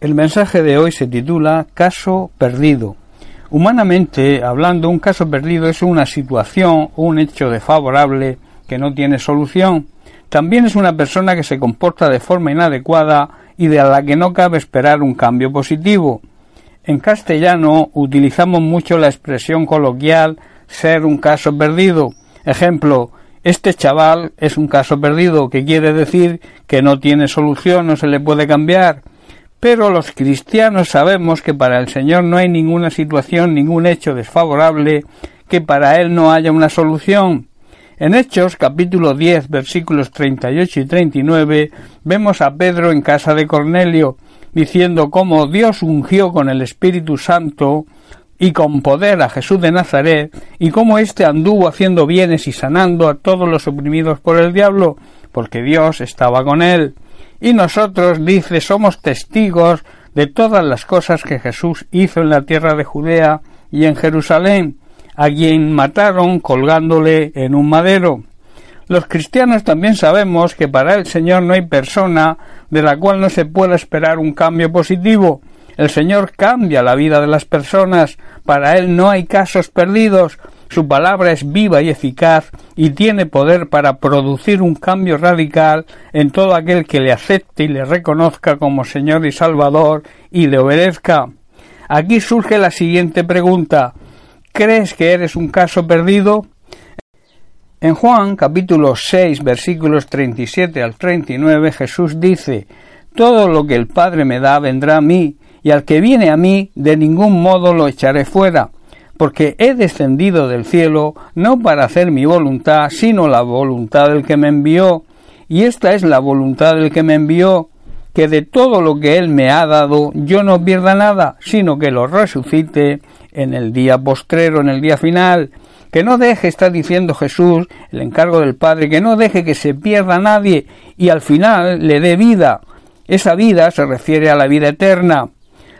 El mensaje de hoy se titula Caso perdido. Humanamente hablando, un caso perdido es una situación o un hecho desfavorable que no tiene solución. También es una persona que se comporta de forma inadecuada y de la que no cabe esperar un cambio positivo. En castellano utilizamos mucho la expresión coloquial ser un caso perdido. Ejemplo, este chaval es un caso perdido, que quiere decir que no tiene solución, no se le puede cambiar. Pero los cristianos sabemos que para el Señor no hay ninguna situación, ningún hecho desfavorable, que para Él no haya una solución. En Hechos capítulo 10 versículos 38 y 39 vemos a Pedro en casa de Cornelio diciendo cómo Dios ungió con el Espíritu Santo y con poder a Jesús de Nazaret y cómo éste anduvo haciendo bienes y sanando a todos los oprimidos por el diablo porque Dios estaba con él. Y nosotros, dice, somos testigos de todas las cosas que Jesús hizo en la tierra de Judea y en Jerusalén, a quien mataron colgándole en un madero. Los cristianos también sabemos que para el Señor no hay persona de la cual no se pueda esperar un cambio positivo. El Señor cambia la vida de las personas, para Él no hay casos perdidos, su palabra es viva y eficaz y tiene poder para producir un cambio radical en todo aquel que le acepte y le reconozca como Señor y Salvador y le obedezca. Aquí surge la siguiente pregunta ¿Crees que eres un caso perdido? En Juan capítulo 6 versículos 37 al 39 Jesús dice Todo lo que el Padre me da vendrá a mí, y al que viene a mí de ningún modo lo echaré fuera porque he descendido del cielo no para hacer mi voluntad, sino la voluntad del que me envió. Y esta es la voluntad del que me envió, que de todo lo que él me ha dado yo no pierda nada, sino que lo resucite en el día postrero, en el día final. Que no deje, está diciendo Jesús, el encargo del Padre, que no deje que se pierda nadie y al final le dé vida. Esa vida se refiere a la vida eterna.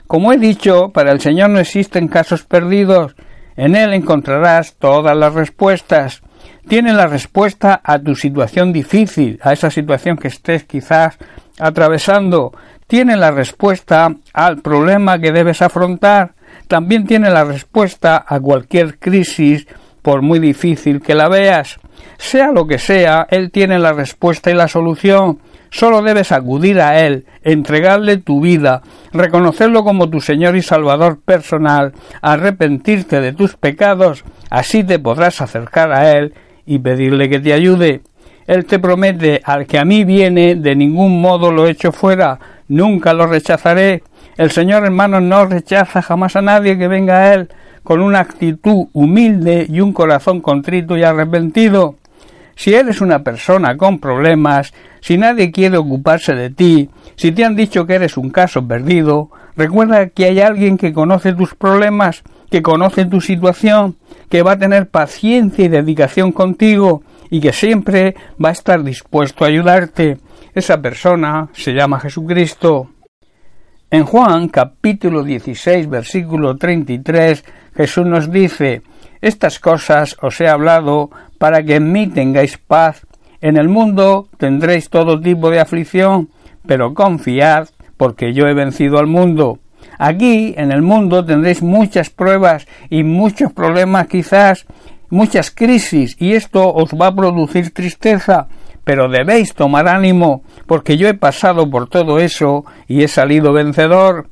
Como he dicho, para el Señor no existen casos perdidos, en él encontrarás todas las respuestas. Tiene la respuesta a tu situación difícil, a esa situación que estés quizás atravesando. Tiene la respuesta al problema que debes afrontar. También tiene la respuesta a cualquier crisis, por muy difícil que la veas. Sea lo que sea, Él tiene la respuesta y la solución. Solo debes acudir a Él, entregarle tu vida, reconocerlo como tu Señor y Salvador personal, arrepentirte de tus pecados, así te podrás acercar a Él y pedirle que te ayude. Él te promete, al que a mí viene, de ningún modo lo echo fuera, nunca lo rechazaré. El Señor hermano no rechaza jamás a nadie que venga a Él con una actitud humilde y un corazón contrito y arrepentido. Si eres una persona con problemas, si nadie quiere ocuparse de ti, si te han dicho que eres un caso perdido, recuerda que hay alguien que conoce tus problemas, que conoce tu situación, que va a tener paciencia y dedicación contigo y que siempre va a estar dispuesto a ayudarte. Esa persona se llama Jesucristo. En Juan capítulo 16 versículo 33 Jesús nos dice Estas cosas os he hablado para que en mí tengáis paz. En el mundo tendréis todo tipo de aflicción, pero confiad, porque yo he vencido al mundo. Aquí, en el mundo, tendréis muchas pruebas y muchos problemas quizás, muchas crisis, y esto os va a producir tristeza, pero debéis tomar ánimo, porque yo he pasado por todo eso y he salido vencedor.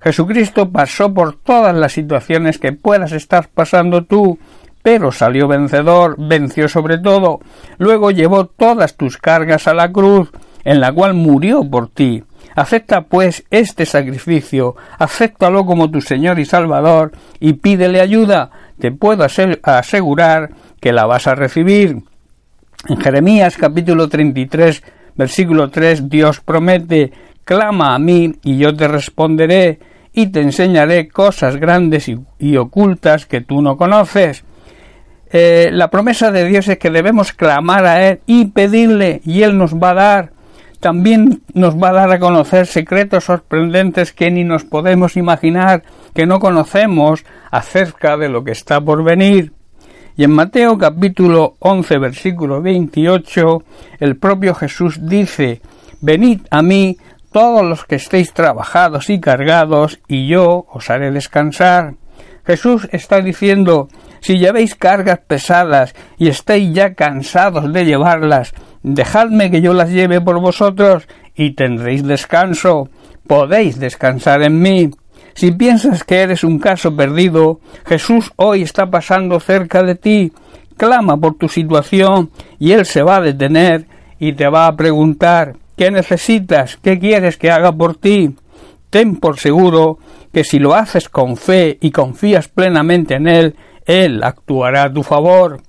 Jesucristo pasó por todas las situaciones que puedas estar pasando tú, pero salió vencedor, venció sobre todo, luego llevó todas tus cargas a la cruz, en la cual murió por ti. Acepta pues este sacrificio, acéptalo como tu Señor y Salvador, y pídele ayuda, te puedo asegurar que la vas a recibir. En Jeremías capítulo 33 versículo 3 Dios promete, clama a mí y yo te responderé y te enseñaré cosas grandes y, ocultas que tú no conoces. Eh, la promesa de Dios es que debemos clamar a Él y pedirle y Él nos va a dar. También nos va a dar a conocer secretos sorprendentes que ni nos podemos imaginar, que no conocemos acerca de lo que está por venir. Y en Mateo capítulo 11 versículo 28 el propio Jesús dice Venid a mí todos los que estéis trabajados y cargados, y yo os haré descansar. Jesús está diciendo si llevéis cargas pesadas y estáis ya cansados de llevarlas, dejadme que yo las lleve por vosotros y tendréis descanso. Podéis descansar en mí. Si piensas que eres un caso perdido, Jesús hoy está pasando cerca de ti. Clama por tu situación y Él se va a detener y te va a preguntar ¿Qué necesitas? ¿Qué quieres que haga por ti? Ten por seguro que si lo haces con fe y confías plenamente en Él, Él actuará a tu favor.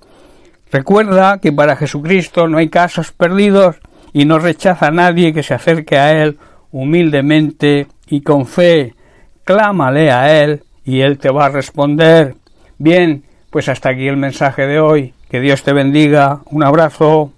Recuerda que para Jesucristo no hay casos perdidos y no rechaza a nadie que se acerque a Él humildemente y con fe. Clámale a Él y Él te va a responder. Bien, pues hasta aquí el mensaje de hoy. Que Dios te bendiga. Un abrazo.